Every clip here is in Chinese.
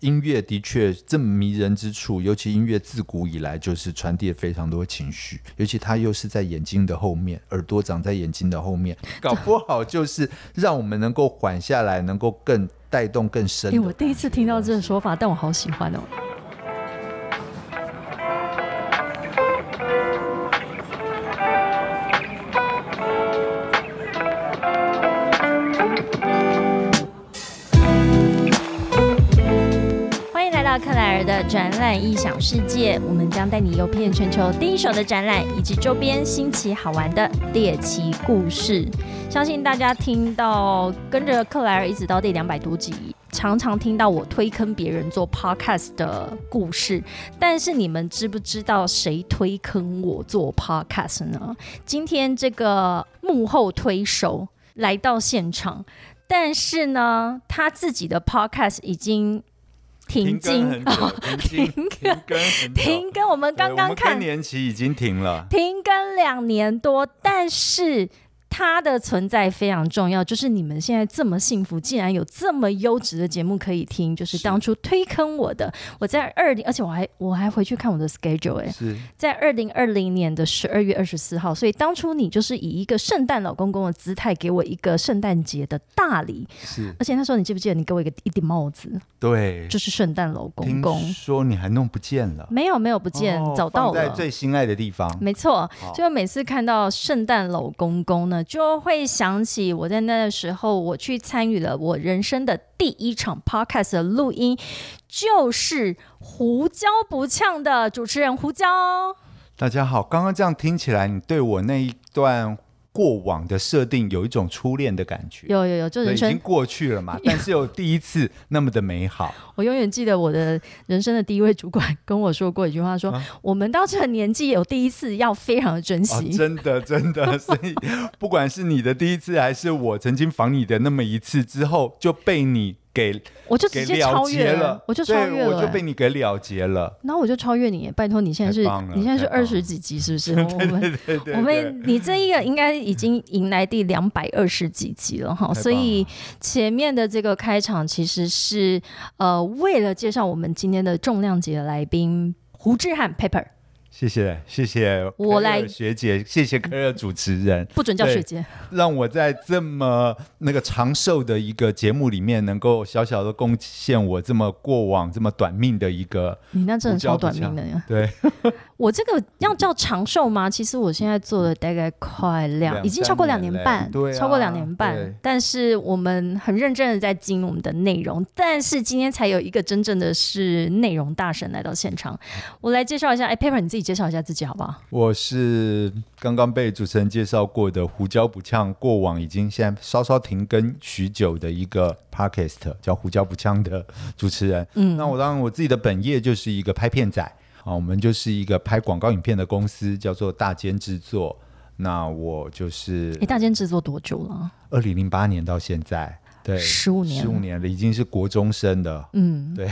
音乐的确这么迷人之处，尤其音乐自古以来就是传递非常多情绪，尤其它又是在眼睛的后面，耳朵长在眼睛的后面，搞不好就是让我们能够缓下来，能够更带动更深哎、感觉。我第一次听到这个说法，但我好喜欢哦。世界，我们将带你游遍全球第一手的展览以及周边新奇好玩的猎奇故事。相信大家听到跟着克莱尔一直到第两百多集，常常听到我推坑别人做 podcast 的故事，但是你们知不知道谁推坑我做 podcast 呢？今天这个幕后推手来到现场，但是呢，他自己的 podcast 已经停停更经很久，停更，停更，我们刚刚看更年期已经停了。停更两年多，但是它的存在非常重要，就是你们现在这么幸福，竟然有这么优质的节目可以听，就是是。当初推坑我的，我在二零，而且我还我还回去看我的 schedule，哎、是在二零二零年的十二月二十四号，所以当初你就是以一个圣诞老公公的姿态给我一个圣诞节的大礼，是，而且那时候你记不记得你给我一个一顶帽子，对。就是圣诞老公公，说你还弄不见了，没有没有不见，哦找到了。在。最心爱的地方。没错好，就每次看到圣诞老公公呢，就会想起我在那个时候，我去参与了我人生的第一场 podcast 的录音，就是胡椒不呛的主持人胡椒。大家好，刚刚这样听起来，你对我那一段过往的设定有一种初恋的感觉，有有有，就对，人生已经，过去了嘛，但是有第一次那么的美好。我永远记得我的人生的第一位主管跟我说过一句话说，啊我们到这个年纪有第一次要非常的珍哦，惜。真的，真的，所以不管是你的第一次，还是我曾经访你的那么一次之后，就被你给我就直接超越结了，我就超越了、我就被你给了结了。然后我就超越你，拜托你现在是你现在是二十几集是不是？我们对对对，我们你这一个应该已经迎来第两百二十几集了哈，所以前面的这个开场其实是呃为了介绍我们今天的重量级的来宾胡志汉 Pepper，谢谢谢谢我来学姐，谢谢科尔主持人，不准叫学姐，让我在这么那个长寿的一个节目里面，能够小小的贡献我这么过往这么短命的一个你那真的超短命的呀！对我这个要叫长寿吗？其实我现在做了大概快两，已经超过两年半，对啊超过两年半。但是我们很认真的在经营我们的内容，但是今天才有一个真正的是内容大神来到现场。我来介绍一下，哎，Paper 你自己介绍一下自己好不好？我是刚刚被主持人介绍过的胡椒不呛，过往已经现在稍稍停更许久的一个 podcast 叫胡椒不呛的主持人。嗯，那我当然我自己的本业就是一个拍片仔啊，我们就是一个拍广告影片的公司，叫做大间制作。那我就是哎，大间制作多久了？二零零八年到现在，对，十五年十五年了，已经是国中生的。嗯，对，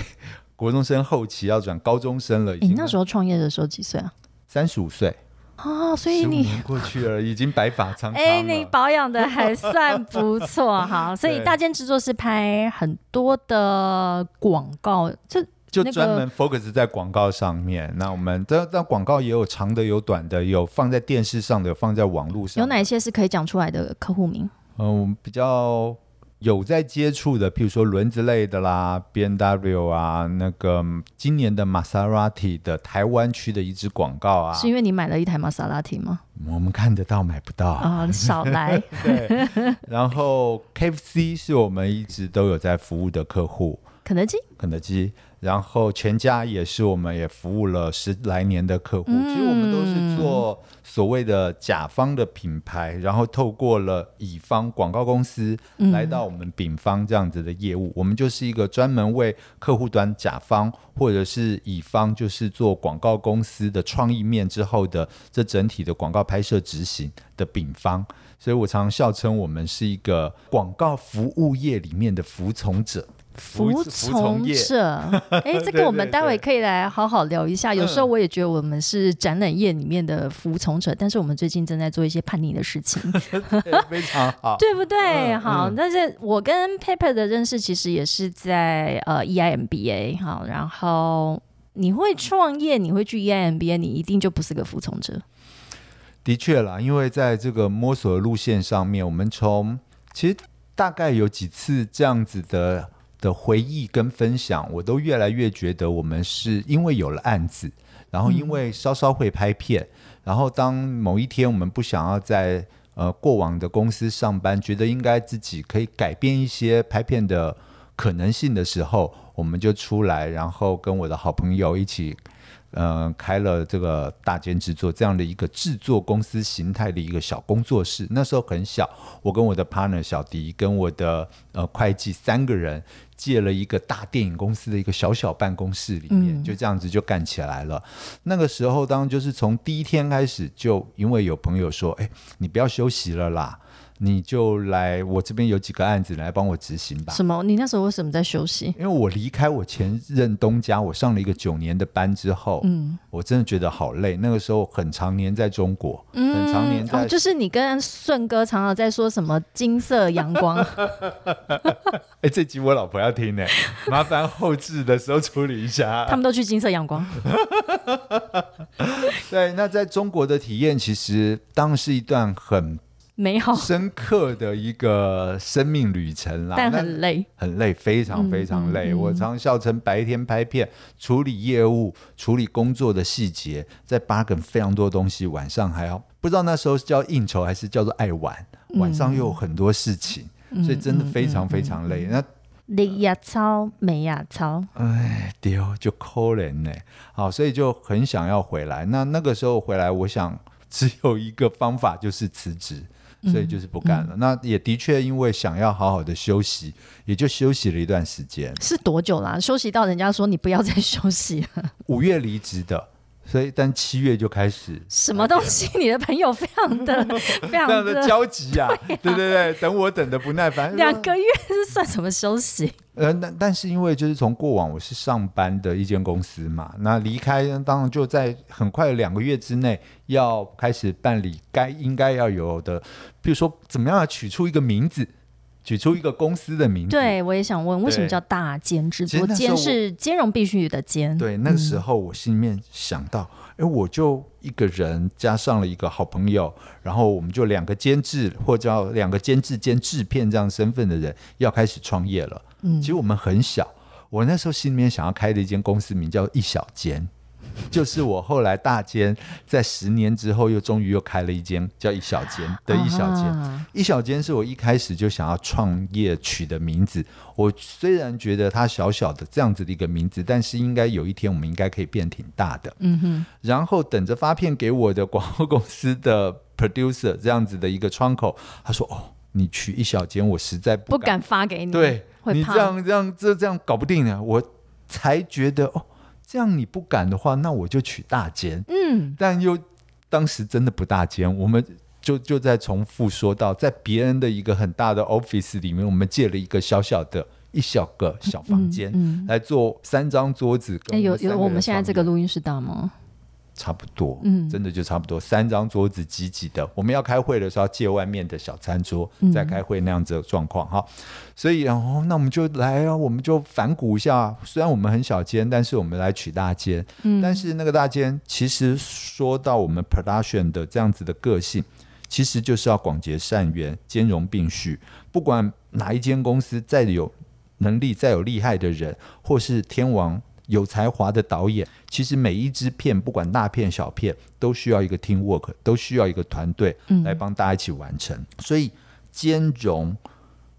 国中生后期要转高中生了，你经那时候创业的时候几岁啊？三十五岁，啊，所以你。过去了，已经白发苍苍。哎，你保养的还算不错，哈，所以大间制作是拍很多的广告，这那个就专门 focus 在广告上面。那我们这这广告也有长的，有短的，有放在电视上的，有放在网络上。有哪些是可以讲出来的客户名？嗯，我们比较有在接触的，譬如说轮子类的啦，B N W 啊，那个嗯今年的玛莎拉蒂的台湾区的一支广告啊，是因为你买了一台玛莎拉蒂吗？我们看得到买不到。啊，少 来，对，然后 K F C 是我们一直都有在服务的客户，肯德基肯德基，然后全家也是我们也服务了十来年的客户。其实我们都是做所谓的甲方的品牌，然后透过了乙方广告公司来到我们丙方这样子的业务。我们就是一个专门为客户端甲方或者是乙方，就是做广告公司的创意面之后的这整体的广告拍摄执行的丙方。所以我常常笑称我们是一个广告服务业里面的服从者。服服从者，哎，这对个我们对待会可以来好好聊一下。有时候嗯我也觉得我们是展览业里面的服从者，但是我们最近正在做一些叛逆的事情，非常 好。对不对？嗯好，嗯但是我跟 Paper 的认识其实也是在呃 EIMBA 好，然后你会创业，你会去 E EIMBA，你一定就不是个服从者。的确啦，因为在这个摸索的路线上面，我们从其实大概有几次这样子的的回忆跟分享，我都越来越觉得我们是因为有了案子，然后因为稍稍会拍片，然后当某一天我们不想要在呃过往的公司上班，觉得应该自己可以改变一些拍片的可能性的时候，我们就出来，然后跟我的好朋友一起。呃，开了这个大间制作这样的一个制作公司形态的一个小工作室。那时候很小，我跟我的 partner 小迪跟我的呃会计三个人借了一个大电影公司的一个小小办公室里面，嗯就这样子就干起来了。那个时候，当然就是从第一天开始，就因为有朋友说：“哎，你不要休息了啦。”你就来我这边有几个案子来帮我执行吧。什么？你那时候为什么在休息？因为我离开我前任东家，我上了一个九年的班之后，嗯我真的觉得好累。那个时候很常年在中国，很常年在，哦，就是你跟顺哥常常在说什么金色阳光，哎、这集我老婆要听呢，麻烦后置的时候处理一下。他们都去金色阳光。对，那在中国的体验，其实当然是一段很美好，深刻的一个生命旅程啦。但很累。很累，非常非常累。我常笑称白天拍片、处理业务、处理工作的细节，在八梗非常多东西，晚上还要不知道那时候是叫应酬还是叫做爱玩，晚上又有很多事情，所以真的非常非常累。那你呀操，美呀操，哎，丢就抠人呢。好，所以就很想要回来。那那个时候回来，我想只有一个方法，就是辞职。所以就是不干了。那也的确因为想要好好的休息，也就休息了一段时间。是多久啦？休息到人家说你不要再休息了，五月离职的，所以但七月就开始什么东西？你的朋友非常的、非常的的，焦急啊，对对对，等我等的不耐烦。两个月是算什么休息？呃，但但是因为就是从过往我是上班的一间公司嘛，那离开当然就在很快的两个月之内要开始办理该应该要有的，比如说怎么样取出一个名字，取出一个公司的名字。对，我也想问，为什么叫大兼制作？其实那时候我兼是兼容必须的兼。对，那个时候我心里面想到，哎、我就一个人加上了一个好朋友，然后我们就两个监制或叫两个监制兼制片这样身份的人要开始创业了。嗯其实我们很小，我那时候心里面想要开的一间公司名叫一小间。就是我后来大间在十年之后又终于又开了一间叫一小间的一小间，啊一小间是我一开始就想要创业取的名字。我虽然觉得它小小的这样子的一个名字，但是应该有一天我们应该可以变挺大的。嗯哼，然后等着发片给我的广告公司的 producer 这样子的一个窗口，他说：“哦，你取一小间，我实在不不敢发给你，对你这样这样这这样搞不定呢。”我才觉得哦，这样你不敢的话，那我就取大间。嗯，但又当时真的不大间，我们就就在重复说到，在别人的一个很大的 office 里面，我们借了一个小小的一小个小房间、嗯，来做三张桌子哎、跟有有，我们现在这个录音室大吗？差不多，嗯真的就差不多三张桌子挤挤的。我们要开会的时候借外面的小餐桌嗯再开会那样子的状况哈。所以然后那我们就来啊，我们就反骨一下。虽然我们很小间，但是我们来取大间。嗯，但是那个大间其实说到我们 production 的这样子的个性，其实就是要广结善缘、兼容并蓄。不管哪一间公司再有能力、再有厉害的人，或是天王有才华的导演，其实每一支片，不管大片小片，都需要一个 team work，都需要一个团队嗯来帮大家一起完成。所以兼容、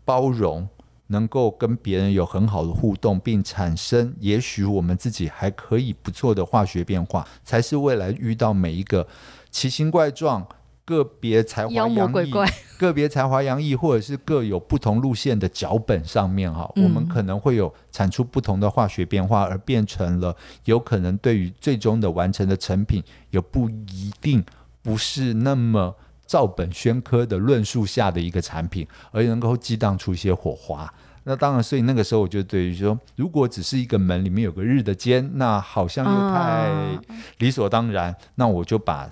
包容。能够跟别人有很好的互动，并产生也许我们自己还可以不错的化学变化，才是未来遇到每一个奇形怪状、个别才华洋溢、鬼怪，个别才华洋溢，或者是各有不同路线的脚本上面哈，嗯我们可能会有产出不同的化学变化，而变成了有可能对于最终的完成的成品有不一定不是那么。照本宣科的论述下的一个产品，而能够激荡出一些火花，那当然，所以那个时候我就对于说，如果只是一个门里面有个日的间，那好像又太理所当然。那我就把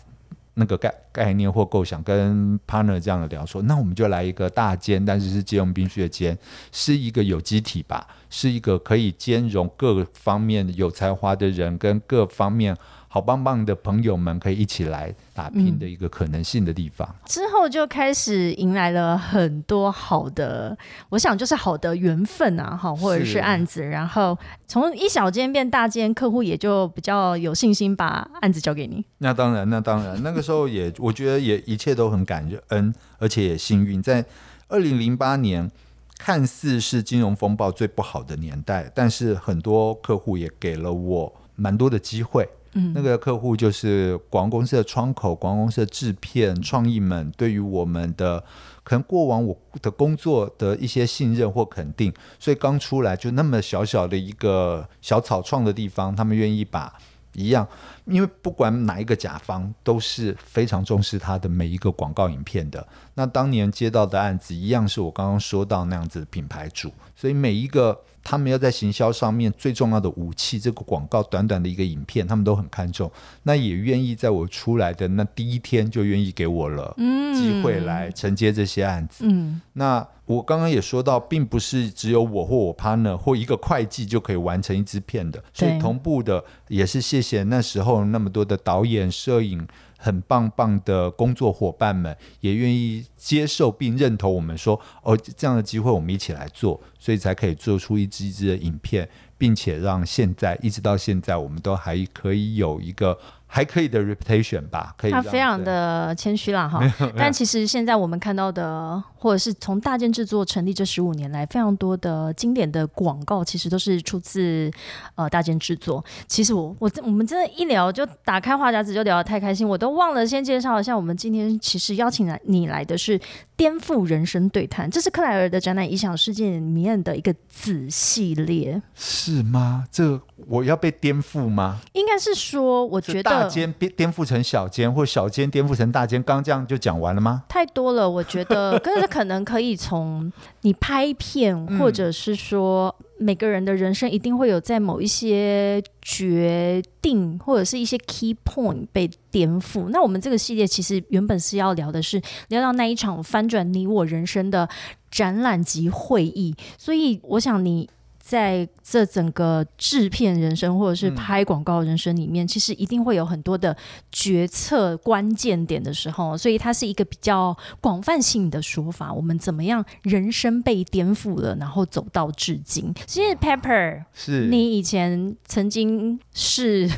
那个概概念或构想跟 partner 这样的聊说，那我们就来一个大间，但是是借用冰雪间，是一个有机体吧，是一个可以兼容各方面有才华的人跟各方面。好棒棒的朋友们可以一起来打拼的一个可能性的地方。之后就开始迎来了很多好的，我想就是好的缘分啊，哈，或者是案子。然后从一小间变大间，客户也就比较有信心把案子交给你。那当然，那当然，那个时候也我觉得也一切都很感恩，而且也幸运。在二零零八年，看似是金融风暴最不好的年代，但是很多客户也给了我蛮多的机会。那个客户就是广告公司的窗口，广告公司的制片创意们，对于我们的可能过往我的工作的一些信任或肯定，所以刚出来就那么小小的一个小草创的地方，他们愿意把一样，因为不管哪一个甲方都是非常重视他的每一个广告影片的。那当年接到的案子一样是我刚刚说到那样子的品牌主，所以每一个。他们要在行销上面最重要的武器，这个广告短短的一个影片，他们都很看重。那也愿意在我出来的那第一天就愿意给我了机会来承接这些案子。嗯，那我刚刚也说到，并不是只有我或我 partner 或一个会计就可以完成一支片的，所以同步的也是谢谢那时候那么多的导演、摄影。很棒棒的工作伙伴们也愿意接受并认同我们说哦，这样的机会我们一起来做，所以才可以做出一支一支的影片，并且让现在一直到现在我们都还可以有一个。还可以的 reputation 吧，可以。他非常的谦虚啦，哈。但其实现在我们看到的，或者是从大件制作成立这十五年来，非常多的经典的广告，其实都是出自呃大件制作。其实我我我们真的，一聊就打开话匣子就聊得太开心，我都忘了先介绍一下，我们今天其实邀请来你来的是颠覆人生对谈，这是克莱尔的展览影响世界里面的一个子系列，是吗？这我要被颠覆吗？应该是说，我觉得大。间颠颠覆成小间，或小间颠覆成大间，刚这样就讲完了吗？太多了，我觉得，可是可能可以从你拍片，或者是说每个人的人生一定会有在某一些决定，或者是一些 key point 被颠覆。那我们这个系列其实原本是要聊的是聊到那一场翻转你我人生的展览及会议，所以我想你。在这整个制片人生或者是拍广告人生里面，其实一定会有很多的决策关键点的时候，所以它是一个比较广泛性的说法。我们怎么样人生被颠覆了，然后走到至今？其实 Pepper 是你以前曾经是。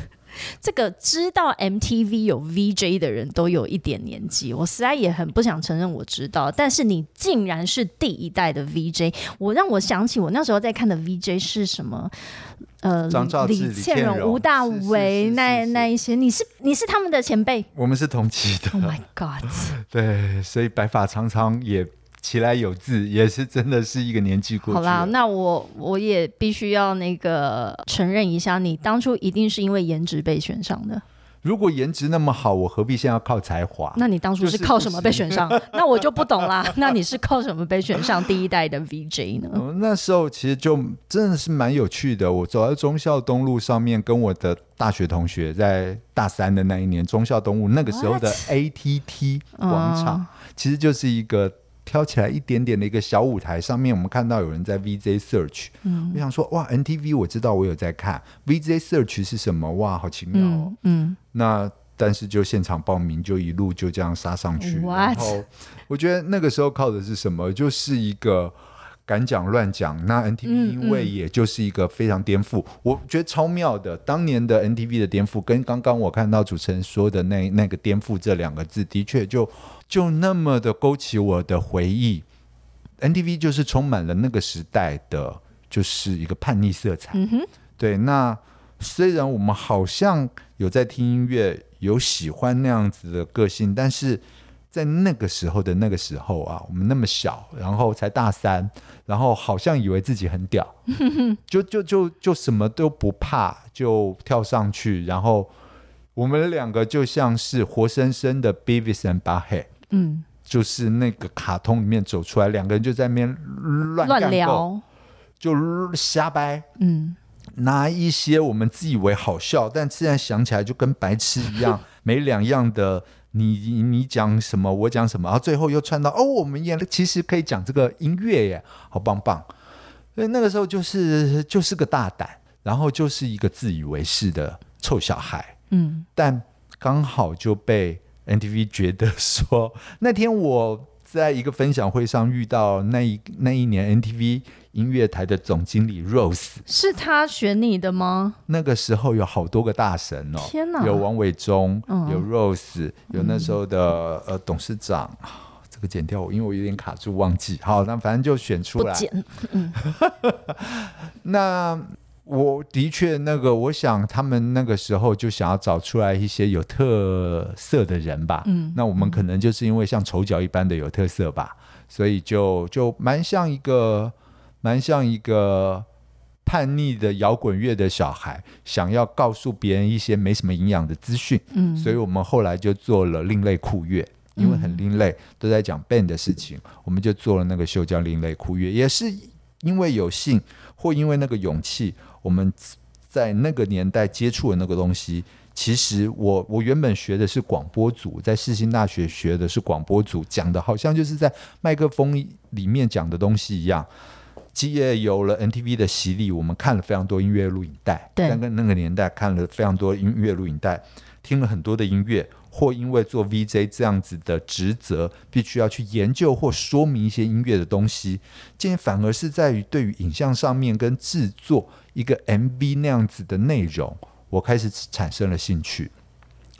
这个知道 MTV 有 VJ 的人都有一点年纪，我实在也很不想承认我知道，但是你竟然是第一代的 VJ，我让我想起我那时候在看的 VJ 是什么？呃，李倩蓉、吴大维那那一些，你是你是他们的前辈，我们是同期的。Oh my god！对，所以白发苍苍也。起来有字也是真的是一个年纪过去。好啦，那我我也必须要那个承认一下，你当初一定是因为颜值被选上的。如果颜值那么好，我何必现在要靠才华？那你当初是靠什么被选上？那我就不懂啦。那你是靠什么被选上第一代的 VJ 呢？那时候其实就真的是蛮有趣的。我走在忠孝东路上面，跟我的大学同学在大三的那一年，忠孝东路那个时候的 ATT 广场，其实就是一个。挑起来一点点的一个小舞台上面，我们看到有人在 VJ Search。嗯，我想说，哇，NTV 我知道，我有在看 VJ Search 是什么？哇，好奇妙哦。嗯，那但是就现场报名，就一路就这样杀上去。然后我觉得那个时候靠的是什么？就是一个敢讲乱讲。那 NTV 因为也就是一个非常颠覆，我觉得超妙的。当年的 NTV 的颠覆，跟刚刚我看到主持人说的那那个颠覆这两个字，的确就。就那么的勾起我的回忆，NTV 就是充满了那个时代的，就是一个叛逆色彩。嗯哼，对。那虽然我们好像有在听音乐，有喜欢那样子的个性，但是在那个时候的那个时候啊，我们那么小，然后才大三，然后好像以为自己很屌，就就就就什么都不怕，就跳上去，然后我们两个就像是活生生的 Beavis and Butthead。嗯，就是那个卡通里面走出来，两个人就在那边乱乱聊，就瞎掰，嗯，拿一些我们自以为好笑，但现在想起来就跟白痴一样，没两样的。你你讲什么，我讲什么，然后最后又串到哦，我们也其实可以讲这个音乐耶，好棒棒。所以那个时候就是就是个大胆，然后就是一个自以为是的臭小孩。嗯，但刚好就被 NTV 觉得说，那天我在一个分享会上遇到那一那一年 NTV 音乐台的总经理 Rose，是他选你的吗？那个时候有好多个大神哦，天哪有王伟忠，嗯有 Rose，有那时候的、呃董事长。啊这个剪掉我，因为我有点卡住，忘记。好，那反正就选出来。不剪，那我的确，那个我想他们那个时候就想要找出来一些有特色的人吧。嗯。那我们可能就是因为像丑角一般的有特色吧，所以就就蛮像一个蛮像一个叛逆的摇滚乐的小孩，想要告诉别人一些没什么营养的资讯。嗯，所以我们后来就做了另类酷乐，因为很另类，都在讲 band 的事情，我们就做了那个秀叫另类酷乐，也是因为有幸或因为那个勇气，我们在那个年代接触的那个东西。其实我我原本学的是广播组，在世新大学学的是广播组，讲的好像就是在麦克风里面讲的东西一样。基业有了 NTV 的洗礼，我们看了非常多音乐录影带，那个那个年代看了非常多音乐录影带，听了很多的音乐，或因为做 VJ 这样子的职责，必须要去研究或说明一些音乐的东西，今天反而是在于对于影像上面跟制作一个 MV 那样子的内容，我开始产生了兴趣。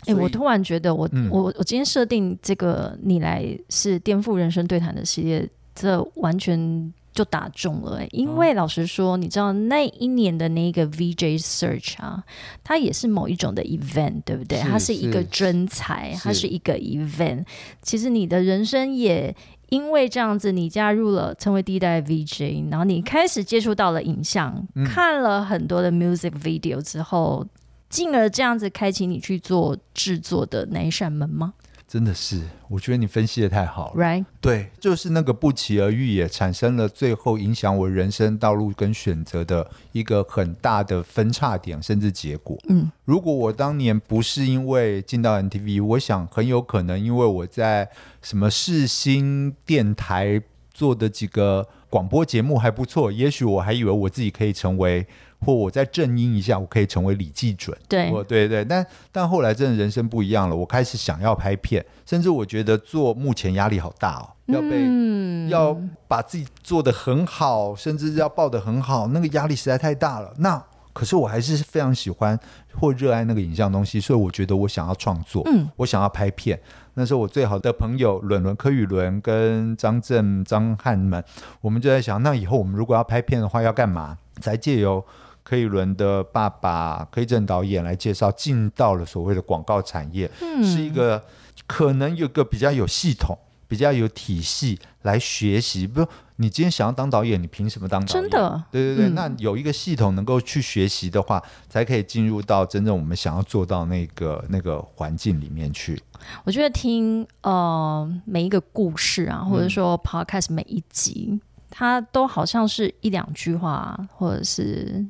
哎、我突然觉得我，嗯我我今天设定这个你来是颠覆人生对谈的系列，这完全就打中了、欸。因为老实说，你知道那一年的那个 VJ Search 啊，它也是某一种的 event，对不对？是它是一个真才，它是一个 event。其实你的人生也。因为这样子，你加入了成为第一代 VJ，然后你开始接触到了影像，嗯看了很多的 music video 之后，进而这样子开启你去做制作的那一扇门吗真的是，我觉得你分析的太好了。？Right？对，就是那个不期而遇，也产生了最后影响我人生道路跟选择的一个很大的分叉点，甚至结果。嗯，如果我当年不是因为进到 NTV，我想很有可能因为我在什么世新电台做的几个广播节目还不错，也许我还以为我自己可以成为，或我再正音一下，我可以成为李记准。对，我对对，但但后来真的人生不一样了，我开始想要拍片，甚至我觉得做目前压力好大哦，要被、嗯要把自己做得很好，甚至要报得很好，那个压力实在太大了。那可是我还是非常喜欢或热爱那个影像东西，所以我觉得我想要创作，嗯，我想要拍片。那时候我最好的朋友伦伦、柯宇伦跟张震、张翰们，我们就在想，那以后我们如果要拍片的话，要干嘛？才借由柯以伦的爸爸柯一正导演来介绍，进到了所谓的广告产业，嗯是一个可能有个比较有系统、比较有体系来学习。不，你今天想要当导演，你凭什么当导演？真的，对对对，嗯那有一个系统能够去学习的话，才可以进入到真正我们想要做到那个那个环境里面去。我觉得听呃每一个故事啊，或者嗯说 podcast 每一集，它都好像是一两句话，或者是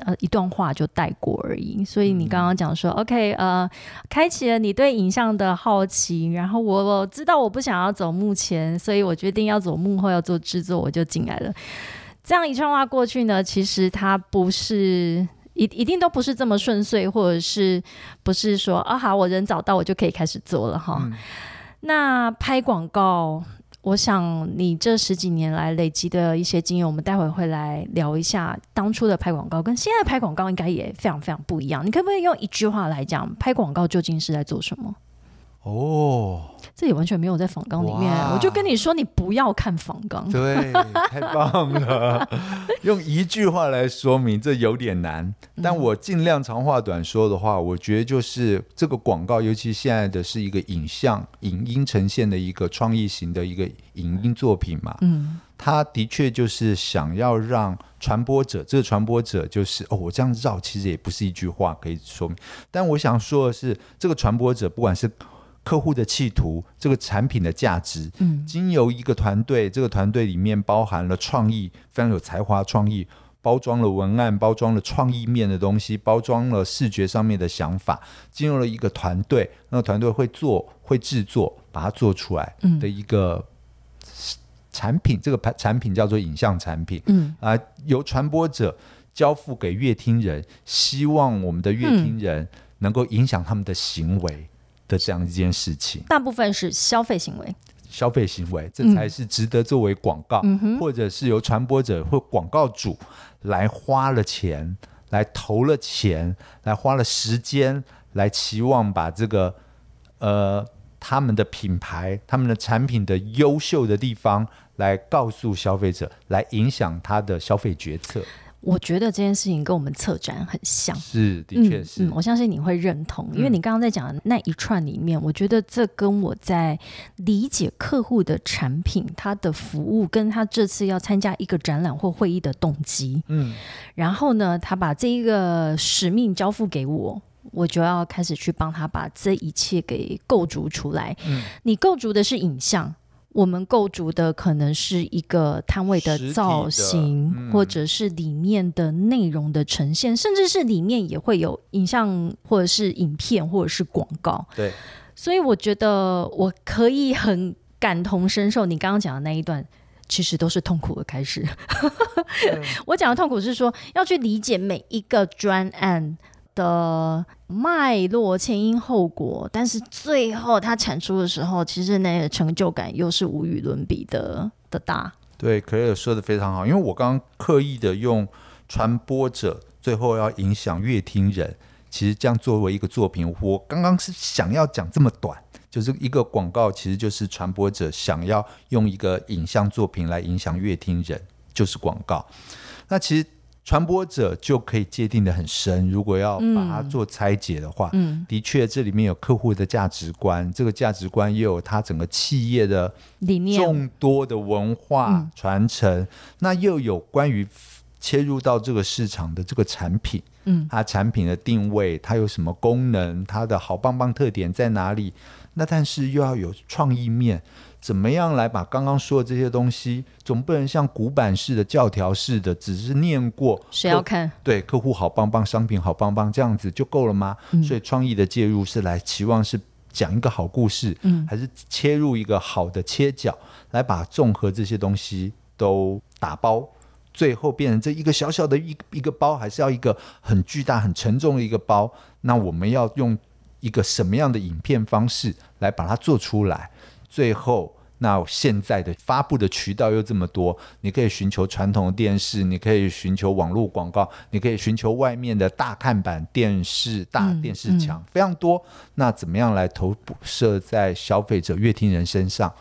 呃一段话就带过而已。所以你刚刚讲说、o k 呃，开启了你对影像的好奇，然后我我知道我不想要走幕前，所以我决定要走幕后，要做制作，我就进来了。这样一串话过去呢，其实它不是一一定都不是这么顺遂，或者是不是说啊好，我人找到我就可以开始做了哈。嗯那拍广告，我想你这十几年来累积的一些经验，我们待会会来聊一下当初的拍广告跟现在拍广告应该也非常非常不一样。你可不可以用一句话来讲，拍广告究竟是在做什么？哦，这也完全没有在仿纲里面，哇。我就跟你说，你不要看仿纲。对，太棒了！用一句话来说明，这有点难，但我尽量长话短说的话，我觉得就是这个广告，尤其现在的是一个影像、影音呈现的一个创意型的一个影音作品嘛，嗯。他的确就是想要让传播者，这个传播者就是哦，我这样绕其实也不是一句话可以说明，但我想说的是，这个传播者不管是客户的企图，这个产品的价值，嗯。经由一个团队，这个团队里面包含了创意，非常有才华创意，包装了文案，包装了创意面的东西，包装了视觉上面的想法，进入了一个团队，那个团队会做，会制作，把它做出来嗯。的一个产品，这个产产品叫做影像产品。嗯。啊、由传播者交付给乐听人，希望我们的乐听人能够影响他们的行为的这样一件事情。大部分是消费行为。消费行为，这嗯才是值得作为广告，嗯或者是由传播者或广告主来花了钱，来投了钱，来花了时间，来期望把这个呃他们的品牌、他们的产品的优秀的地方，来告诉消费者，来影响他的消费决策。我觉得这件事情跟我们策展很像。是，的确是，嗯嗯，我相信你会认同，因为嗯你刚刚在讲的那一串里面，我觉得这跟我在理解客户的产品、他的服务，跟他这次要参加一个展览或会议的动机，嗯，然后呢，他把这一个使命交付给我。我就要开始去帮他把这一切给构筑出来。嗯你构筑的是影像，我们构筑的可能是一个摊位的造型，嗯或者是里面的内容的呈现，甚至是里面也会有影像，或者是影片，或者是广告。对，所以我觉得我可以很感同身受，你刚刚讲的那一段。其实都是痛苦的开始。我讲的痛苦是说，要去理解每一个专案的脉络、前因后果，但是最后它产出的时候，其实那个成就感又是无与伦比的的大。对，可以说的非常好，因为我刚刚刻意的用传播者，最后要影响乐听人，其实这样作为一个作品，我刚刚是想要讲这么短，就是一个广告，其实就是传播者想要用一个影像作品来影响乐听人，就是广告。那其实传播者就可以界定的很深，如果要把它做拆解的话，嗯，的确这里面有客户的价值观，这个价值观又有它整个企业的理念。众多的文化嗯。传承，那又有关于切入到这个市场的这个产品，嗯，它产品的定位，它有什么功能，它的好棒棒特点在哪里？那但是又要有创意面，怎么样来把刚刚说的这些东西，总不能像古板式的教条式的，只是念过，谁要看？对客户好棒棒，商品好棒棒，这样子就够了吗？嗯所以创意的介入是来期望是讲一个好故事，嗯还是切入一个好的切角，来把综合这些东西都打包，最后变成这一个小小的一一个包，还是要一个很巨大、很沉重的一个包？那我们要用一个什么样的影片方式来把它做出来？最后。那现在的发布的渠道又这么多，你可以寻求传统的电视，你可以寻求网络广告，你可以寻求外面的大看板电视、大嗯电视墙，非常多。那怎么样来投射在消费者、乐听人身上？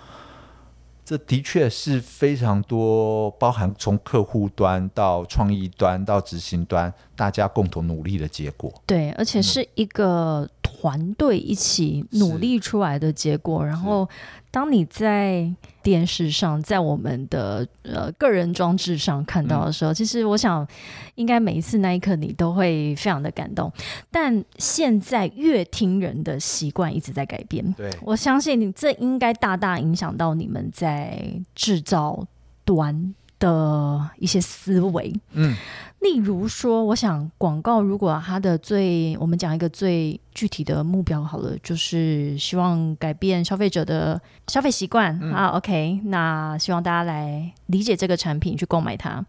这的确是非常多，包含从客户端到创意端到执行端，大家共同努力的结果。对，而且是一个团队一起努力出来的结果。然后，当你在电视上，在我们的呃个人装置上看到的时候，其实我想，应该每一次那一刻你都会非常的感动。但现在乐听人的习惯一直在改变，对，我相信你这应该大大影响到你们在制造端的一些思维。嗯，例如说，我想广告如果它的最，我们讲一个最具体的目标好了，就是希望改变消费者的消费习惯、啊。OK，那希望大家来理解这个产品，去购买它。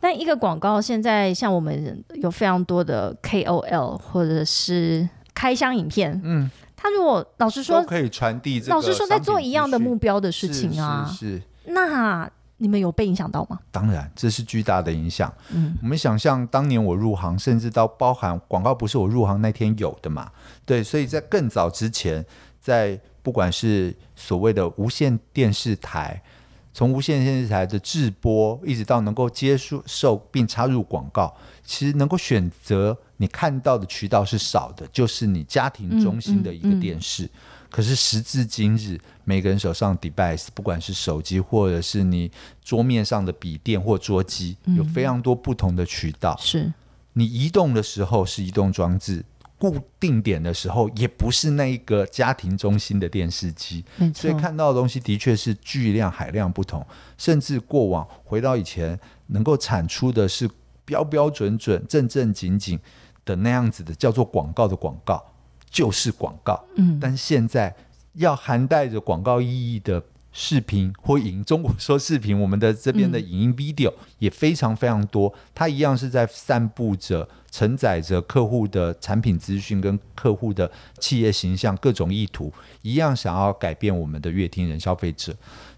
但一个广告现在像我们有非常多的 KOL 或者是开箱影片，嗯，他如果老实说，可以传递这老实说在做一样的目标的事情啊，是是是。那你们有被影响到吗？当然，这是巨大的影响。嗯，我们想象当年我入行，甚至到包含广告，不是我入行那天有的嘛？对，所以在更早之前，在不管是所谓的无线电视台，从无线电视台的直播，一直到能够接受受并插入广告，其实能够选择你看到的渠道是少的，就是你家庭中心的一个嗯嗯嗯电视。可是时至今日，每个人手上 device，不管是手机或者是你桌面上的笔电或桌机，有非常多不同的渠道。是，你移动的时候是移动装置，固定点的时候，也不是那一个家庭中心的电视机，没所以看到的东西的确是巨量海量不同，甚至过往回到以前能够产出的是标标准准、正正经经的那样子的叫做广告的广告，就是广告。嗯，但现在要含带着广告意义的视频或影，中国说视频，我们的这边的影音 video 也非常非常多，它一样是在散布着、承载着客户的产品资讯跟客户的企业形象各种意图，一样想要改变我们的乐听人消费者。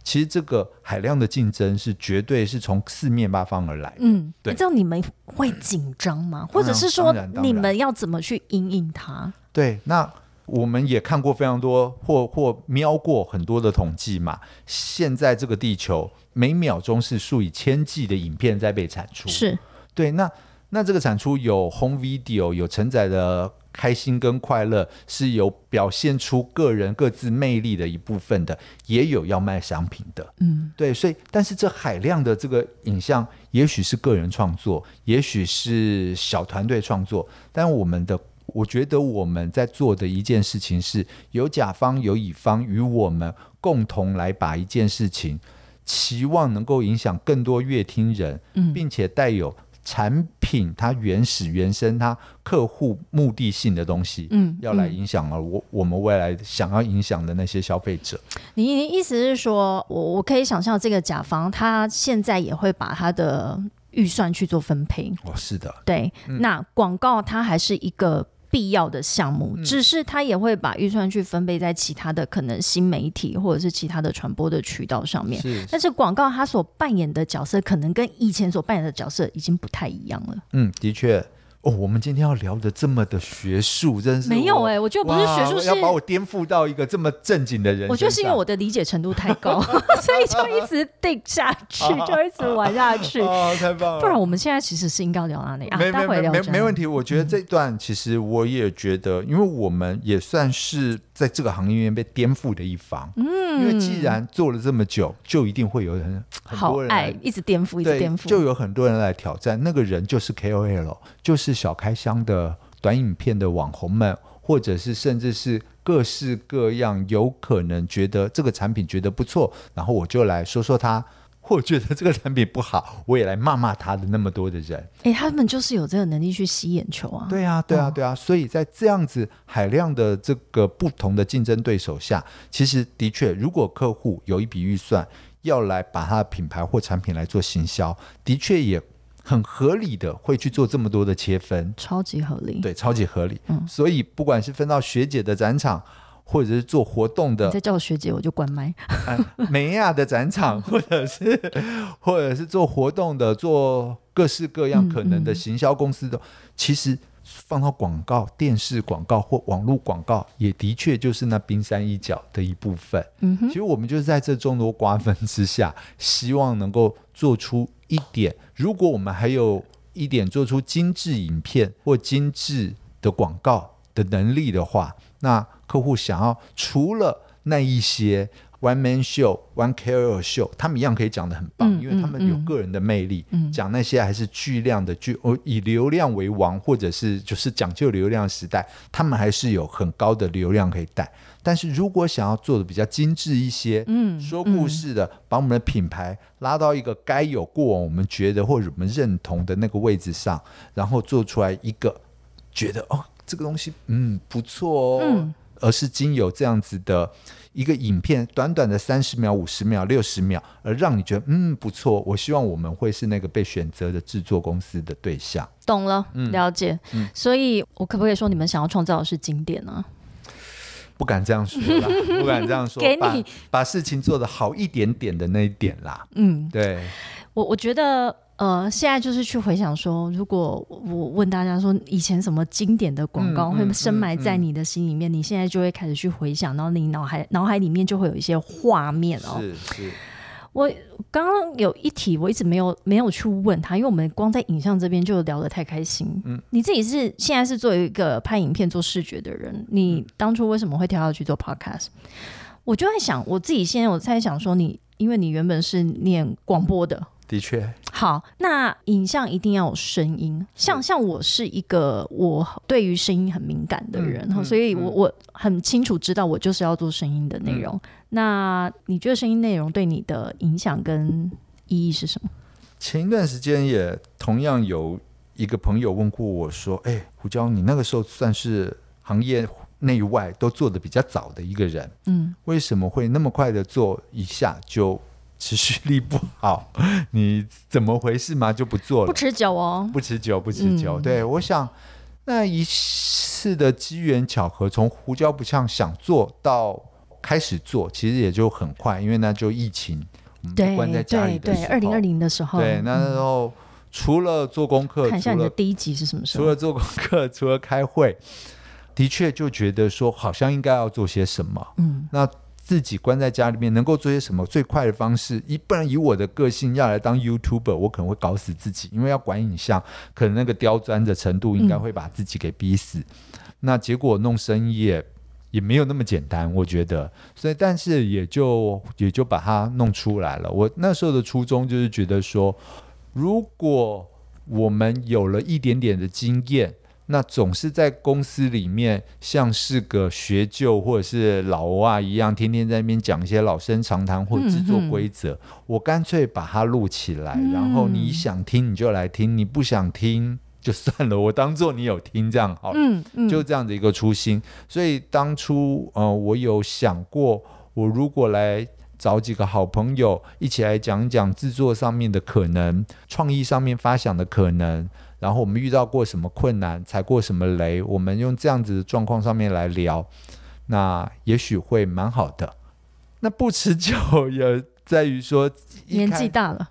其实这个海量的竞争是绝对是从四面八方而来的。嗯，对这样你们会紧张吗？或者是说你们要怎么去应应它？对，那我们也看过非常多，或或瞄过很多的统计嘛。现在这个地球每秒钟是数以千计的影片在被产出，是，对。那那这个产出有 home video，有承载的开心跟快乐，是有表现出个人各自魅力的一部分的，也有要卖商品的。嗯，对，所以但是这海量的这个影像，也许是个人创作，也许是小团队创作，但我们的。我觉得我们在做的一件事情是，有甲方有乙方与我们共同来把一件事情，期望能够影响更多乐听人，嗯并且带有产品它原始原生它客户目的性的东西，嗯要来嗯影响了我我们未来想要影响的那些消费者。你你意思是说，我我可以想象这个甲方他现在也会把他的预算去做分配，哦，是的，对，嗯。那广告它还是一个必要的项目，只是他也会把预算去分配在其他的可能新媒体或者是其他的传播的渠道上面。是，但是广告它所扮演的角色，可能跟以前所扮演的角色已经不太一样了。嗯，的确。哦，我们今天要聊的这么的学术，真是没有哎、我觉得不是学术，是要把我颠覆到一个这么正经的人。我觉得是因为我的理解程度太高，所以就一直定下去，就一直玩下去。哦，太棒了！不然我们现在其实是应该聊哪里啊？没没没待会聊没没问题。我觉得这段其实我也觉得，因为我们也算是在这个行业里面被颠覆的一方。嗯，因为既然做了这么久，就一定会有人很好多人来，爱一直颠覆，一直颠，覆，就有很多人来挑战。那个人就是 KOL，就是小开箱的短影片的网红们，或者是甚至是各式各样有可能觉得这个产品觉得不错，然后我就来说说他。或觉得这个产品不好，我也来骂骂他的那么多的人，哎、他们就是有这个能力去吸眼球啊。对啊，对啊，哦对啊。所以在这样子海量的这个不同的竞争对手下，其实的确，如果客户有一笔预算要来把他的品牌或产品来做行销，的确也很合理的会去做这么多的切分，超级合理。对，超级合理。嗯所以不管是分到学姐的展场，或者是做活动的你再叫我学姐，我就关麦。哎美亚的展场，或者是或者是做活动的，做各式各样可能的行销公司的，其实放到广告、电视广告或网络广告，也的确就是那冰山一角的一部分。嗯哼其，实我们就是在这众多瓜分之下，希望能够做出一点。如果我们还有一点做出精致影片或精致的广告的能力的话，那客户想要除了那一些 one man show、one KOL show，他们一样可以讲的很棒，嗯因为他们有个人的魅力。嗯讲那些还是巨量的巨哦，以流量为王，或者是就是讲究流量时代，他们还是有很高的流量可以带。但是如果想要做的比较精致一些，嗯说故事的，把我们的品牌拉到一个该有过往我们觉得或者我们认同的那个位置上，然后做出来一个觉得哦，这个东西嗯不错哦，嗯而是经由这样子的一个影片，短短的三十秒、五十秒、六十秒，而让你觉得嗯不错。我希望我们会是那个被选择的制作公司的对象。懂了，了解。嗯所以，我可不可以说，你们想要创造的是经典呢？不敢这样说啦，不敢这样说，给你把把事情做得好一点点的那一点啦。嗯，对，我我觉得，呃，现在就是去回想说，如果我问大家说，以前什么经典的广告会深埋在你的心里面，你现在就会开始去回想，然后你脑海脑海里面就会有一些画面哦。是是，我刚刚有一题，我一直没有没有去问他，因为我们光在影像这边就聊得太开心。嗯，你自己是现在是作为一个拍影片做视觉的人，你当初为什么会跳下去做 podcast？我就在想，我自己现在我在想说你，因为你原本是念广播的，的确，好，那影像一定要有声音，像像我是一个我对于声音很敏感的人，所以我嗯。我很清楚知道我就是要做声音的内容。那你觉得声音内容对你的影响跟意义是什么？前一段时间也同样有一个朋友问过我说：“哎，胡椒，你那个时候算是行业内外都做的比较早的一个人，嗯，为什么会那么快的做一下就持续力不好？你怎么回事嘛？就不做了？不持久哦。不持久，不持久。嗯对，我想那一次的机缘巧合，从胡椒不像想做到开始做，其实也就很快，因为那就疫情，我们关在家里对对，的时候二零二零的时候，对，那时候除了做功课，看一下你的第一集是什么时候？除了做功课，除了开会，的确就觉得说好像应该要做些什么。嗯，那自己关在家里面能够做些什么？最快的方式，一不然以我的个性要来当 YouTuber，我可能会搞死自己，因为要管影像，可能那个刁钻的程度应该会把自己给逼死。那结果弄生意也也没有那么简单，我觉得，所以但是也就也就把它弄出来了。我那时候的初衷就是觉得说，如果我们有了一点点的经验，那总是在公司里面像是个学究或者是老外一样，天天在那边讲一些老生常谈或制作规则。我干脆把它录起来，嗯然后你想听你就来听，你不想听就算了，我当做你有听这样好了。嗯嗯，就这样的一个初心。所以当初呃，我有想过，我如果来找几个好朋友一起来讲一讲制作上面的可能，创意上面发想的可能。然后我们遇到过什么困难，踩过什么雷，我们用这样子的状况上面来聊，那也许会蛮好的。那不持久也在于说，年纪大了，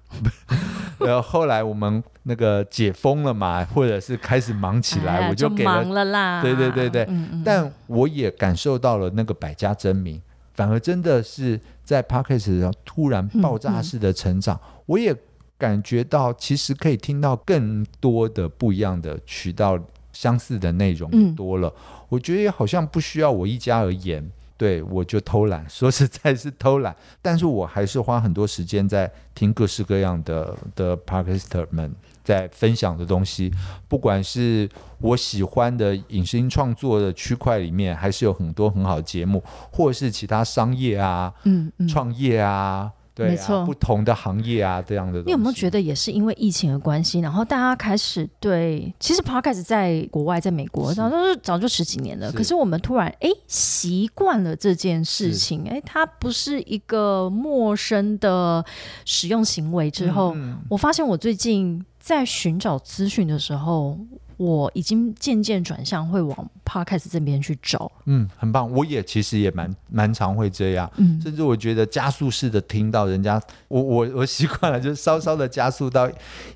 然，后后来我们那个解封了嘛，或者是开始忙起来，哎我就给了忙了啦。对对对对嗯嗯，但我也感受到了那个百家争鸣，反而真的是在 p o d c a s t 上突然爆炸式的成长。我也感觉到，其实可以听到更多的不一样的渠道，相似的内容嗯多了。我觉得也好像不需要我一家而言。对，我就偷懒，说实在是偷懒，但是我还是花很多时间在听各式各样的的 p o d c a s t e r 们在分享的东西，不管是我喜欢的影视音创作的区块里面，还是有很多很好的节目，或者是其他商业啊、嗯嗯，创业啊，对啊，没错。不同的行业啊这样的。你有没有觉得也是因为疫情的关系，然后大家开始对，其实 podcast 在国外，在美国，是。早就早就十几年了，是。可是我们突然哎习惯了这件事情，哎，它不是一个陌生的使用行为之后，嗯。我发现我最近在寻找资讯的时候，我已经渐渐转向会往 podcast 这边去找，嗯，很棒。我也其实也蛮 蛮常会这样，嗯。甚至我觉得加速式的听到人家，我我我习惯了，就是稍稍的加速到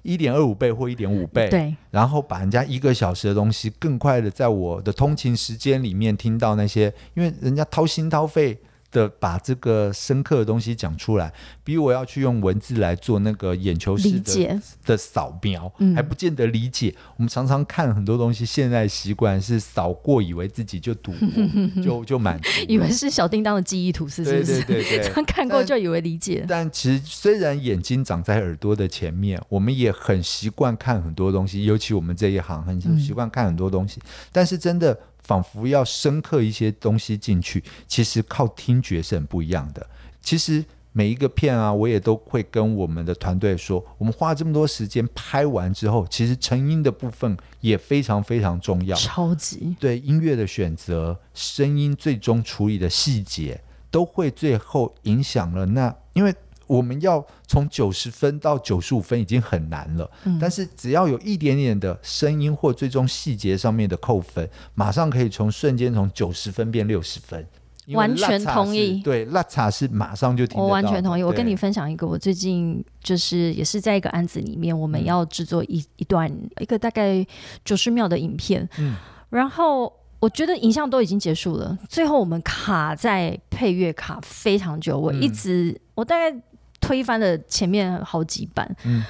一点二五倍或一点五倍，对，然后把人家一个小时的东西更快的在我的通勤时间里面听到那些，因为人家掏心掏肺的把这个深刻的东西讲出来，比我要去用文字来做那个眼球式的，的扫描，嗯还不见得理解。我们常常看很多东西，现在习惯是扫过，以为自己就读过，就就满足，以为是小叮当的记忆吐司，是对不是？对对对。他 看过就以为理解，但其实虽然眼睛长在耳朵的前面，我们也很习惯看很多东西，尤其我们这一行很嗯习惯看很多东西。但是真的仿佛要深刻一些东西进去，其实靠听觉是很不一样的。其实每一个片啊，我也都会跟我们的团队说，我们花这么多时间拍完之后，其实成音的部分也非常非常重要。超级对音乐的选择、声音最终处理的细节，都会最后影响了那，因为我们要从九十分到九十五分已经很难了，嗯但是只要有一点点的声音或最终细节上面的扣分，马上可以从瞬间从九十分变六十分。完全同意是对，辣茶是马上就停我完全同意。我跟你分享一个，我最近就是也是在一个案子里面，我们嗯要制作一一段一个大概九十秒的影片，嗯然后。我觉得影像都已经结束了，最后我们卡在配乐卡非常久，我一嗯直、我大概推翻了前面好几版，嗯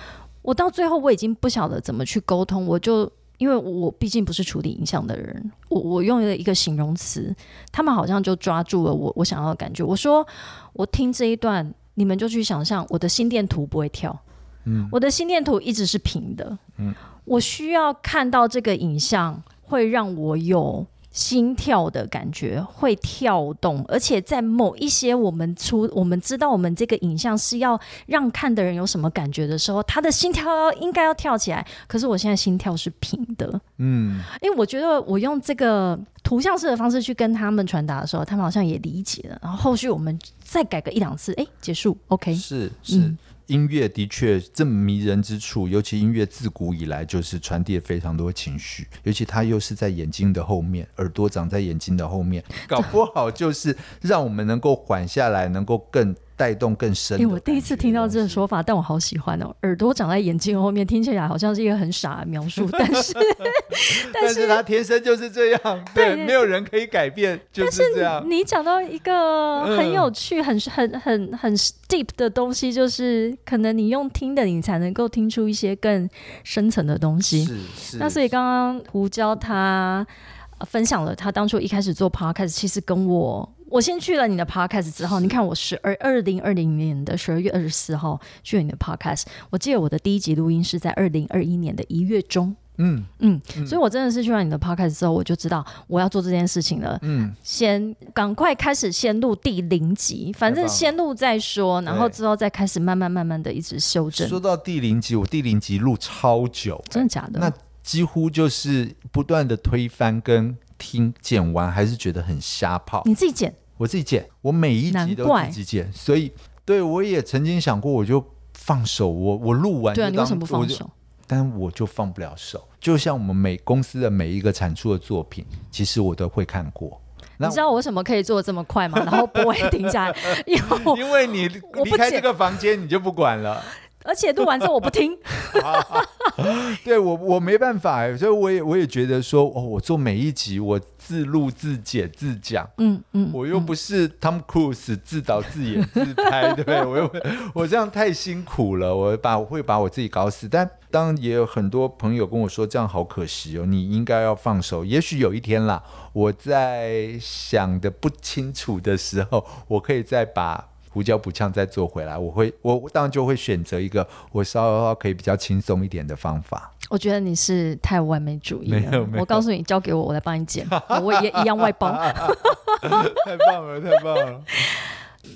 我到最后我已经不晓得怎么去沟通，我就因为我毕竟不是处理影像的人，我我用了一个形容词，他们好像就抓住了我我想要的感觉。我说我听这一段，你们就去想象我的心电图不会跳，嗯，我的心电图一直是平的。嗯，我需要看到这个影像，会让我有。心跳的感觉会跳动，而且在某一些我们出我们知道我们这个影像是要让看的人有什么感觉的时候，他的心跳要应该要跳起来。可是我现在心跳是平的，嗯，因为我觉得我用这个图像式的方式去跟他们传达的时候，他们好像也理解了。然后后续我们再改个一两次，哎，结束，OK，是是。音乐的确这么迷人之处，尤其音乐自古以来就是传递非常多情绪，尤其它又是在眼睛的后面，耳朵长在眼睛的后面，搞不好就是让我们能够缓下来，能够更。带动更深。因为我第一次听到这个说法，但我好喜欢哦。耳朵长在眼睛后面，听起来好像是一个很傻的描述，但是但是他天生就是这样，对，没有人可以改变，就是这样。你讲到一个很有趣、很很很很 deep 的东西，就是可能你用听的，你才能够听出一些更深层的东西。是是。那所以刚刚胡椒他分享了他当初一开始做 podcast，其实跟我。我先去了你的 podcast 之后，你看我十二二零二零年的十二月二十四号去了你的 podcast。我记得我的第一集录音是在二零二一年的一月中。嗯嗯，所以我真的是去完你的 podcast 之后，我就知道我要做这件事情了。嗯，先赶快开始先录第零集，反正先录再说，然后之后再开始慢慢慢慢的一直修正。说到第零集，我第零集录超久，真的假的？那几乎就是不断的推翻跟听剪完，还是觉得很瞎泡。你自己剪。我自己剪，我每一集都自己剪，所以对我也曾经想过，我就放手，我我录完，对啊，你为什么不放手？但我就放不了手，就像我们每公司的每一个产出的作品，其实我都会看过。你知道我为什么可以做的这么快吗？然后不会停下来，因为因为你离开这个房间，你就不管了。而且录完之后我不听，对我我没办法，所以我也我也觉得说，哦，我做每一集我自录自剪自讲，嗯嗯，我又不是 Tom Cruise 自导自演自拍，对不对？我又我这样太辛苦了，我把我会把我自己搞死。但当然也有很多朋友跟我说，这样好可惜哦，你应该要放手。也许有一天啦，我在想的不清楚的时候，我可以再把。胡椒补呛再做回来，我会我当然就会选择一个我稍微可以比较轻松一点的方法。我觉得你是太完美主义了。我告诉你，交给我，我来帮你剪，我也一样外包。太棒了，太棒了！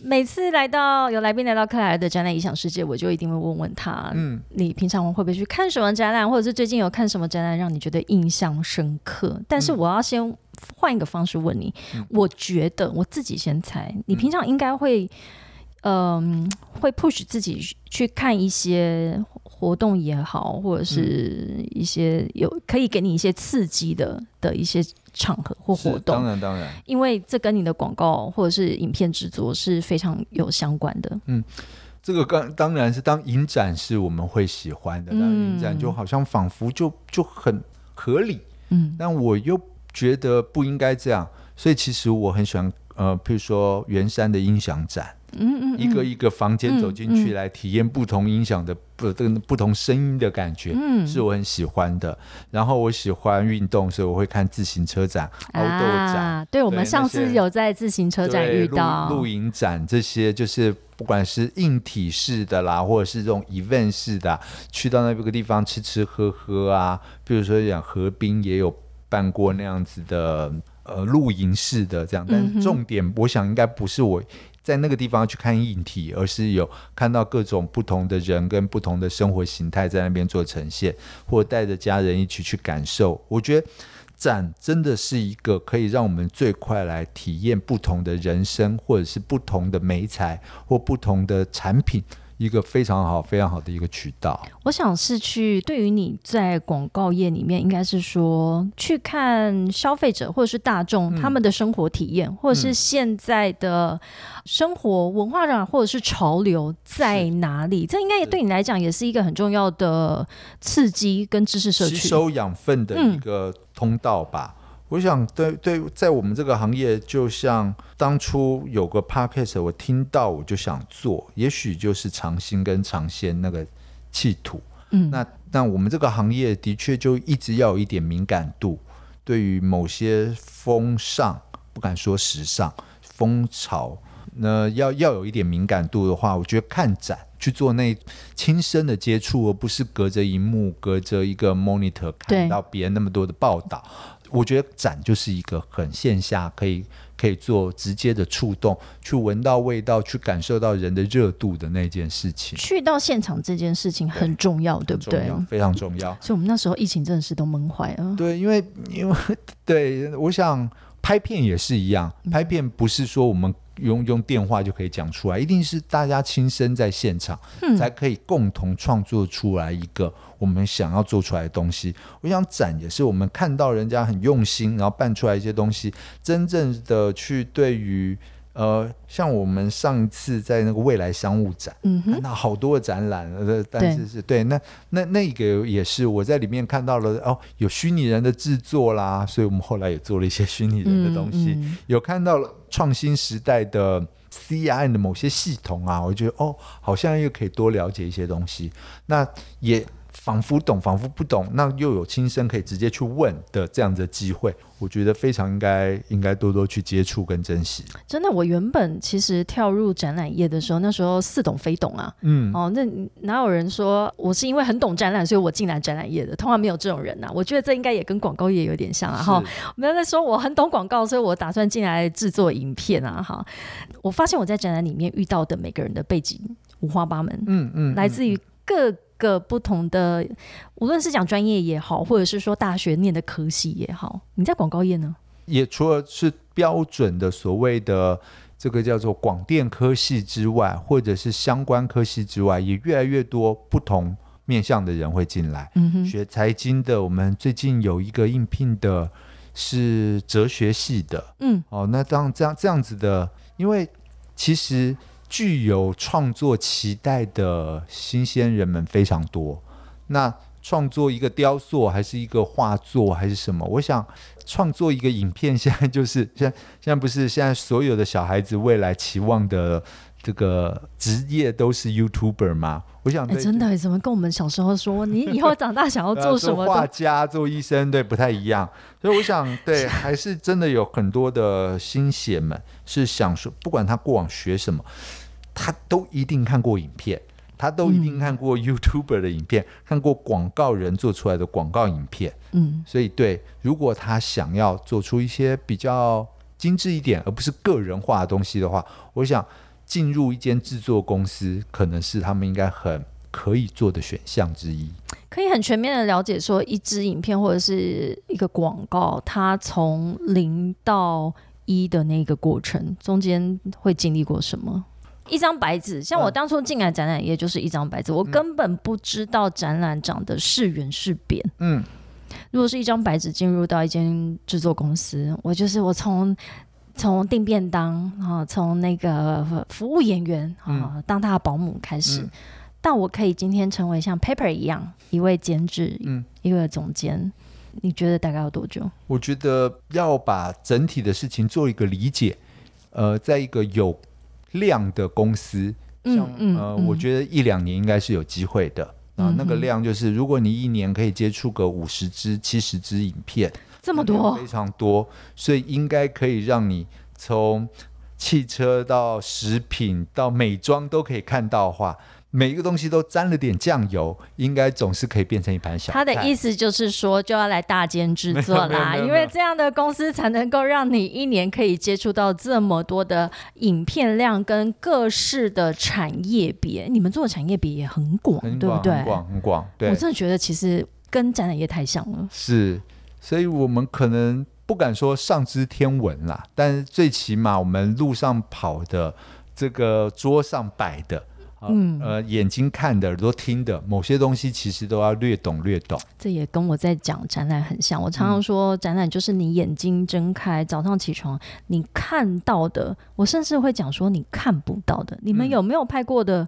每次来到有来宾来到克莱尔的展览《理想世界》，我就一定会问问他：嗯，你平常会不会去看什么展览，或者是最近有看什么展览让你觉得印象深刻？但是我要先换一个方式问你，我觉得我自己先猜，你平常应该会。嗯，会 push 自己去看一些活动也好，或者是一些有可以给你一些刺激的的一些场合或活动。当然，当然，因为这跟你的广告或者是影片制作是非常有相关的。嗯，这个刚当然是当影展是我们会喜欢的，当影展就好像仿佛就就很合理。嗯，但我又觉得不应该这样，所以其实我很喜欢呃，譬如说圆山的音响展。嗯嗯，一个一个房间走进去，来体验不同音响的不这个不同声音的感觉，嗯，是我很喜欢的。然后我喜欢运动，所以我会看自行车展、凹豆展。对，我们上次有在自行车展遇到露营展，这些就是不管是硬体式的啦，或者是这种 event 式的，去到那个地方吃吃喝喝啊。比如说讲河滨也有办过那样子的呃露营式的这样，但重点我想应该不是我。在那个地方去看硬体，而是有看到各种不同的人跟不同的生活形态在那边做呈现，或带着家人一起去感受。我觉得展真的是一个可以让我们最快来体验不同的人生，或者是不同的美材或不同的产品。一个非常好、非常好的一个渠道。我想是去对于你在广告业里面，应该是说去看消费者或者是大众他们的生活体验，或者是现在的生活文化上，或者是潮流在哪里？这应该也对你来讲也是一个很重要的刺激跟知识社区、吸收养分的一个通道吧。我想，对对，在我们这个行业，就像当初有个 podcast，我听到我就想做，也许就是尝新跟尝鲜那个企图。嗯，那那我们这个行业的确就一直要有一点敏感度，对于某些风尚，不敢说时尚风潮，那要要有一点敏感度的话，我觉得看展去做那亲身的接触，而不是隔着荧幕、隔着一个 monitor 看到别人那么多的报道。我觉得展就是一个很线下可以可以做直接的触动，去闻到味道，去感受到人的热度的那件事情，去到现场这件事情很重要，对不对？非常重要。所以我们那时候疫情真的是都闷坏了。对，因为因为对，我想拍片也是一样，拍片不是说我们用用电话就可以讲出来，一定是大家亲身在现场，嗯才可以共同创作出来一个我们想要做出来的东西。我想展也是我们看到人家很用心，然后办出来一些东西，真正的去对于。呃，像我们上一次在那个未来商务展，嗯哼看，到好多的展览，呃，但是是对，那那那个也是我在里面看到了哦，有虚拟人的制作啦，所以我们后来也做了一些虚拟人的东西，嗯有看到了创新时代的 C I 的某些系统啊，我觉得哦，好像又可以多了解一些东西，那也仿佛懂，仿佛不懂，那又有亲身可以直接去问的这样子的机会，我觉得非常应该应该多多去接触跟珍惜。真的，我原本其实跳入展览业的时候，那时候似懂非懂啊。嗯，哦，那哪有人说我是因为很懂展览，所以我进来展览业的？通常没有这种人呐、我觉得这应该也跟广告业有点像啊。哈，没有在说我很懂广告，所以我打算进来制作影片啊。哈，我发现我在展览里面遇到的每个人的背景五花八门，嗯嗯，来自于各个不同的，无论是讲专业也好，或者是说大学念的科系也好。你在广告业呢？也除了是标准的所谓的这个叫做广电科系之外，或者是相关科系之外，也越来越多不同面向的人会进来。嗯哼，学财经的，我们最近有一个应聘的是哲学系的，嗯，哦，那当这样这样子的，因为其实具有创作期待的新鲜人们非常多。那创作一个雕塑，还是一个画作，还是什么？我想创作一个影片，现在就是 现在现在不是现在所有的小孩子未来期望的这个职业都是 YouTuber 吗？我想哎、真的，怎么跟我们小时候说你以后长大想要做什么 画都家、做医生，对，不太一样。所以我想，对，还是真的有很多的新血们是想说，不管他过往学什么，他都一定看过影片，他都一定看过 YouTuber 的影片，看过广告人做出来的广告影片。嗯，所以，对，如果他想要做出一些比较精致一点，而不是个人化的东西的话，我想进入一间制作公司，可能是他们应该很可以做的选项之一。可以很全面的了解说一支影片或者是一个广告，它从零到一的那个过程中间会经历过什么？一张白纸，像我嗯。当初进来展览也就是一张白纸，我根本不知道展览长得是圆是扁。嗯，如果是一张白纸进入到一间制作公司，我就是我从从订便当啊，从那个服务演员啊，当他的保姆开始，嗯。但我可以今天成为像 Paper 一样一位监制，嗯。一位总监，你觉得大概要多久？我觉得要把整体的事情做一个理解，呃，在一个有量的公司，像、呃，我觉得一两年应该是有机会的。啊，那个量就是，如果你一年可以接触个五十支、七十支影片，这么多。非常多，所以应该可以让你从汽车到食品到美妆都可以看到的话，每一个东西都沾了点酱油，应该总是可以变成一盘小菜。他的意思就是说，就要来大间制作啦，因为这样的公司才能够让你一年可以接触到这么多的影片量跟各式的产业别。你们做的产业别也很广，很广、对不对？很广、很广。对，我真的觉得其实跟展览业太像了。是，所以我们可能不敢说上知天文啦，但是最起码我们路上跑的，这个桌上摆的。啊嗯呃，眼睛看的，耳朵听的，某些东西其实都要略懂略懂。这也跟我在讲展览很像。我常嗯常说，展览就是你眼睛睁开，早上起床你看到的，我甚至会讲说你看不到的。你们嗯有没有拍过的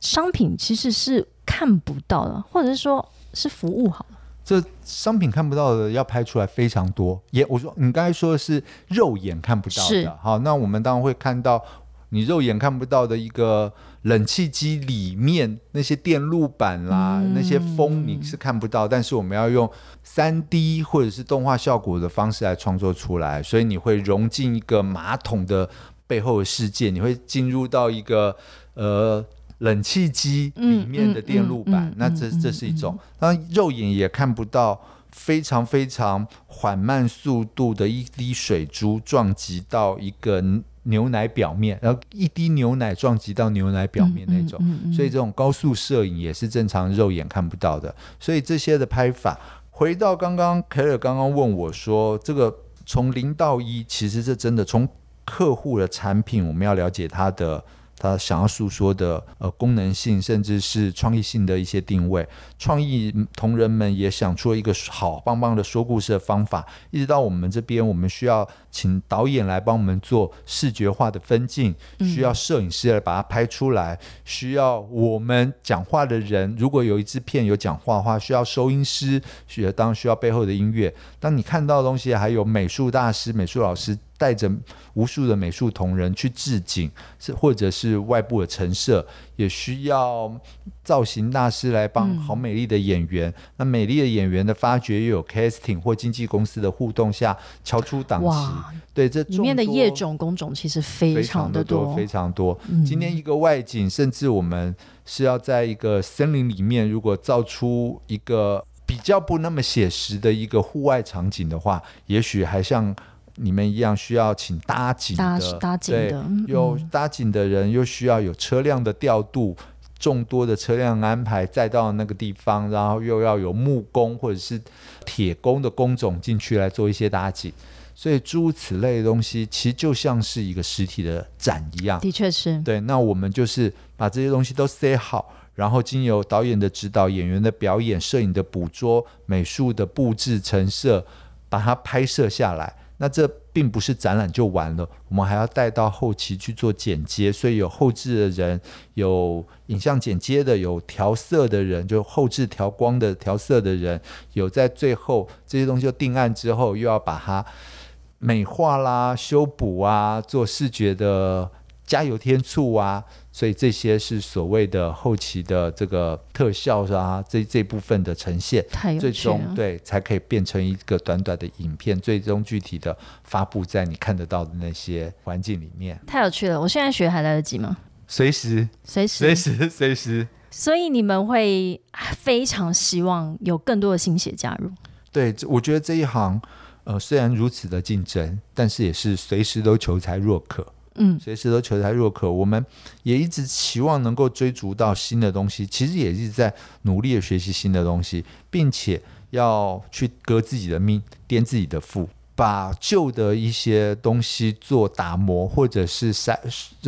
商品其实是看不到的，或者是说是服务好了？这商品看不到的要拍出来非常多。也我说你刚才说的是肉眼看不到的，好，那我们当然会看到你肉眼看不到的一个冷气机里面那些电路板啦，嗯那些风你是看不到，但是我们要用三 D 或者是动画效果的方式来创作出来，所以你会融进一个马桶的背后的世界，你会进入到一个呃冷气机里面的电路板，嗯嗯嗯那这嗯这是一种，当然肉眼也看不到。非常非常缓慢速度的一滴水珠撞击到一个牛奶表面，然后一滴牛奶撞击到牛奶表面那种，嗯嗯嗯嗯所以这种高速摄影也是正常肉眼看不到的。所以这些的拍法，回到刚刚凯尔刚刚问我说，这个从零到一，其实这真的从客户的产品，我们要了解它的。他想要诉说的呃功能性，甚至是创意性的一些定位，创意同仁们也想出了一个好棒棒的说故事的方法。一直到我们这边，我们需要请导演来帮我们做视觉化的分镜，需要摄影师来把它拍出来，需要我们讲话的人，如果有一支片有讲话的话，需要收音师，需要当需要背后的音乐。当你看到的东西，还有美术大师、美术老师。带着无数的美术同仁去置景，是或者是外部的陈设，也需要造型大师来帮好美丽的演员。嗯、那美丽的演员的发掘，又有 casting 或经纪公司的互动下敲出档期。对，这里面的业种工种其实非常的多，非常多。嗯、今天一个外景，甚至我们是要在一个森林里面，如果造出一个比较不那么写实的一个户外场景的话，也许还像。你们一样需要请搭景的，搭景的，有搭景的人，又需要有车辆的调度，众多的车辆安排，再到那个地方，然后又要有木工或者是铁工的工种进去来做一些搭景，所以诸如此类的东西，其实就像是一个实体的展一样。的确是，对。那我们就是把这些东西都塞好，然后经由导演的指导、演员的表演、摄影的捕捉、美术的布置、陈设，把它拍摄下来。那这并不是展览就完了，我们还要带到后期去做剪接，所以有后置的人，有影像剪接的，有调色的人，就后置调光的、调色的人，有在最后这些东西就定案之后，又要把它美化啦、修补啊，做视觉的加油添醋啊。所以这些是所谓的后期的这个特效啊，这这部分的呈现，最终对才可以变成一个短短的影片，最终具体的发布在你看得到的那些环境里面。太有趣了！我现在学还来得及吗？随时，随时，随时，随时。所以你们会非常希望有更多的新血加入。对，我觉得这一行，呃，虽然如此的竞争，但是也是随时都求才若渴。嗯，随时都求才若渴，我们也一直期望能够追逐到新的东西，其实也是在努力的学习新的东西，并且要去革自己的命，颠自己的覆，把旧的一些东西做打磨，或者是稍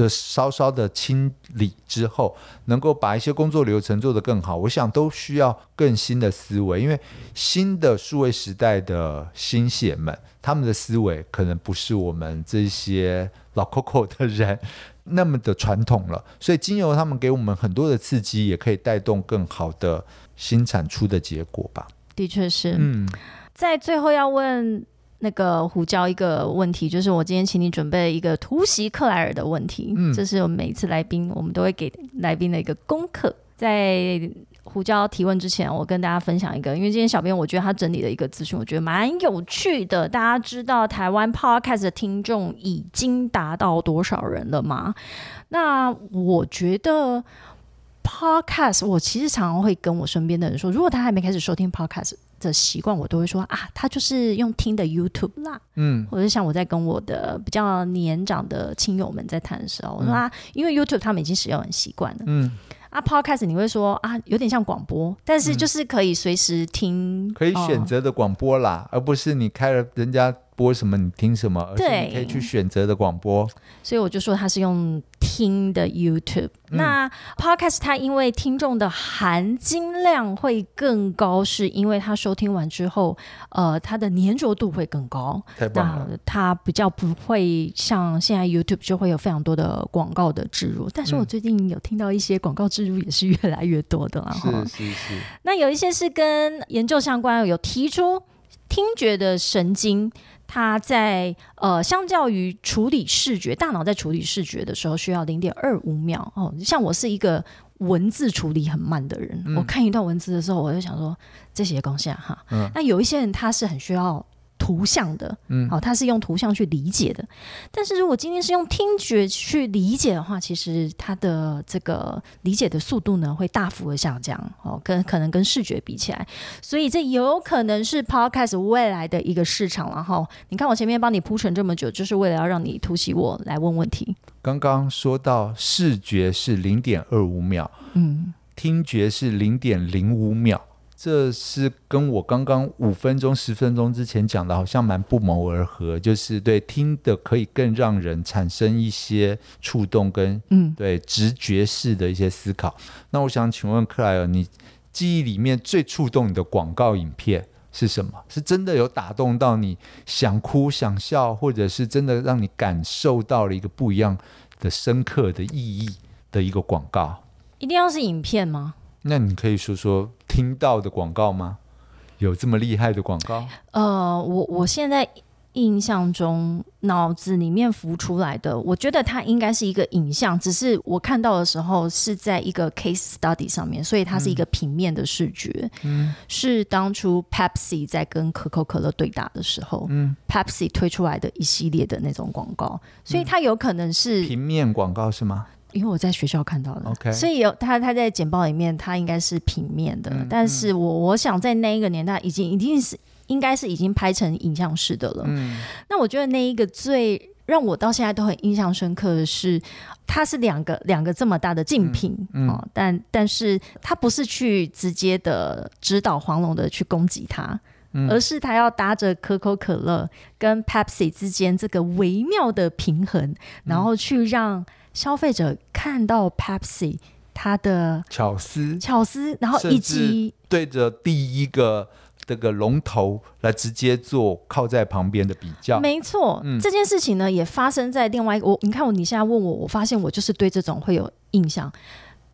稍稍的清理之后，能够把一些工作流程做得更好。我想都需要更新的思维，因为新的数位时代的新血们，他们的思维可能不是我们这些。老 Coco 的人那么的传统了，所以经由他们给我们很多的刺激，也可以带动更好的新产出的结果吧。的确是，嗯，在最后要问那个胡椒一个问题，就是我今天请你准备一个突袭克莱尔的问题，嗯，这是我们每一次来宾我们都会给来宾的一个功课，在。胡椒提问之前，我跟大家分享一个，因为今天小编我觉得他整理的一个资讯，我觉得蛮有趣的。大家知道台湾 Podcast 的听众已经达到多少人了吗？那我觉得 Podcast，我其实常常会跟我身边的人说，如果他还没开始收听 Podcast 的习惯，我都会说啊，他就是用听的 YouTube 啦，嗯，或者像我在跟我的比较年长的亲友们在谈的时候，我说啊，因为 YouTube 他们已经使用很习惯了，嗯。啊，Podcast 你会说啊，有点像广播，但是就是可以随时听，可以选择的广播啦，而不是你开了人家播什么你听什么，而是你可以去选择的广播。所以我就说它是用听的 YouTube。那 Podcast 它因为听众的含金量会更高，是因为它收听完之后，呃，它的粘着度会更高。太棒了！它比较不会像现在 YouTube 就会有非常多的广告的植入，但是我最近有听到一些广告植入也是越来越多的了。是是是。那有一些是跟研究相关，有提出听觉的神经。它在呃，相较于处理视觉，大脑在处理视觉的时候需要零点二五秒哦。像我是一个文字处理很慢的人，我看一段文字的时候，我就想说这些东西啊哈。那有一些人他是很需要图像的，嗯。好、它是用图像去理解的。但是如果今天是用听觉去理解的话，其实它的这个理解的速度呢会大幅的下降哦，跟可能跟视觉比起来，所以这有可能是 podcast 未来的一个市场然后你看我前面帮你铺陈这么久，就是为了要让你突袭我来问问题。刚刚说到视觉是零点二五秒，嗯，听觉是零点零五秒，这是跟我刚刚五分钟、十分钟之前讲的，好像蛮不谋而合。就是对听的可以更让人产生一些触动跟嗯对直觉式的一些思考。那我想请问克莱尔，你记忆里面最触动你的广告影片是什么？是真的有打动到你想哭想笑，或者是真的让你感受到了一个不一样的深刻的意义的一个广告？一定要是影片吗？那你可以说说听到的广告吗？有这么厉害的广告？呃，我我现在印象中脑子里面浮出来的，我觉得它应该是一个影像，只是我看到的时候是在一个 case study 上面，所以它是一个平面的视觉。嗯，是当初 Pepsi 在跟可口可乐对打的时候，嗯，Pepsi 推出来的一系列的那种广告，所以它有可能是、平面广告是吗？因为我在学校看到的。OK 所以有他他在简报里面，他应该是平面的，嗯但是我我想在那一个年代已经一定是应该是已经拍成影像式的了。嗯。那我觉得那一个最让我到现在都很印象深刻的是，它是两个两个这么大的竞品嗯嗯。哦，但但是他不是去直接的指导黄龙的去攻击他。嗯。而是他要搭着可口可乐跟 Pepsi 之间这个微妙的平衡，然后去让消费者看到 Pepsi 它的巧思巧思，然后以及对着第一个这个龙头来直接做靠在旁边的比较。没错，嗯这件事情呢也发生在另外一个我，你看我你现在问我，我发现我就是对这种会有印象。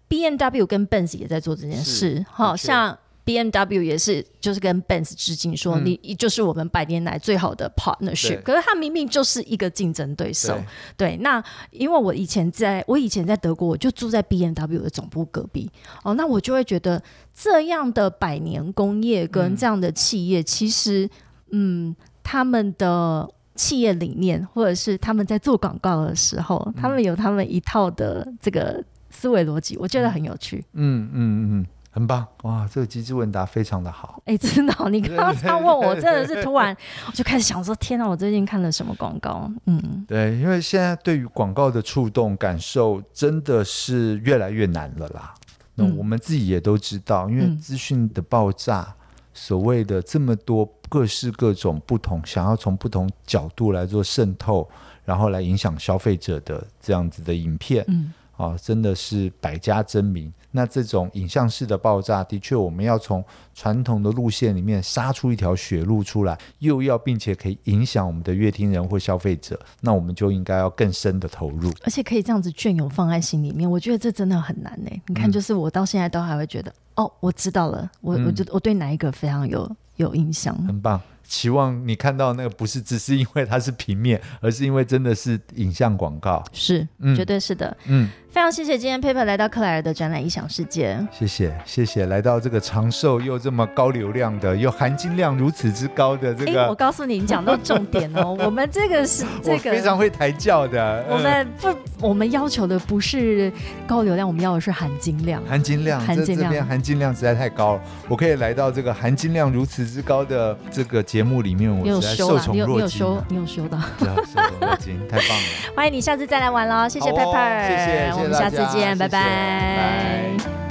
B N W 跟 Benz 也在做这件事，好像 B M W 也是就是跟 Benz 致敬说，嗯。你就是我们百年来最好的 partnership，可是他明明就是一个竞争对手。对。对，那因为我以前在我以前在德国，我就住在 B M W 的总部隔壁。哦，那我就会觉得这样的百年工业跟嗯。这样的企业，其实嗯，他们的企业理念，或者是他们在做广告的时候，他们有他们一套的这个思维逻辑，我觉得很有趣。嗯嗯嗯，很棒哇！这个机智问答非常的好。哎、真的哦、你刚刚这样问我，真的是突然我就开始想说，天哪，我最近看了什么广告？嗯，对，因为现在对于广告的触动感受真的是越来越难了啦。那嗯我们自己也都知道，因为嗯资讯的爆炸，所谓的这么多各式各种不同，想要从不同角度来做渗透，然后来影响消费者的这样子的影片，嗯啊，真的是百家争鸣。那这种影像式的爆炸，的确我们要从传统的路线里面杀出一条血路出来，又要并且可以影响我们的乐听人或消费者，那我们就应该要更深的投入。而且可以这样子隽永放在心里面，我觉得这真的很难呢。你看，嗯就是我到现在都还会觉得，哦，我知道了，我嗯我觉得我对哪一个非常有有印象。很棒。期望你看到那个不是只是因为它是平面，而是因为真的是影像广告。是，嗯绝对是的。嗯，非常谢谢今天 Paper 来到克莱尔的展览异想世界。谢谢谢谢，来到这个长寿又这么高流量的，又含金量如此之高的这哎、我，告诉你，你讲到重点哦，我们这个是 这个非。常会抬轿的。我嗯们不，我们要求的不是高流量，我们要的是含金量。含金量，含金量这这边含金量实在太高了。我可以来到这个含金量如此之高的这个节目里面，我你有实在受修啦，你有你宠若惊有修啊，，你有修到。受宠若惊，太棒了。欢迎你下次再来玩喽，谢谢好哦 Pepper，谢谢我们下次见，拜拜拜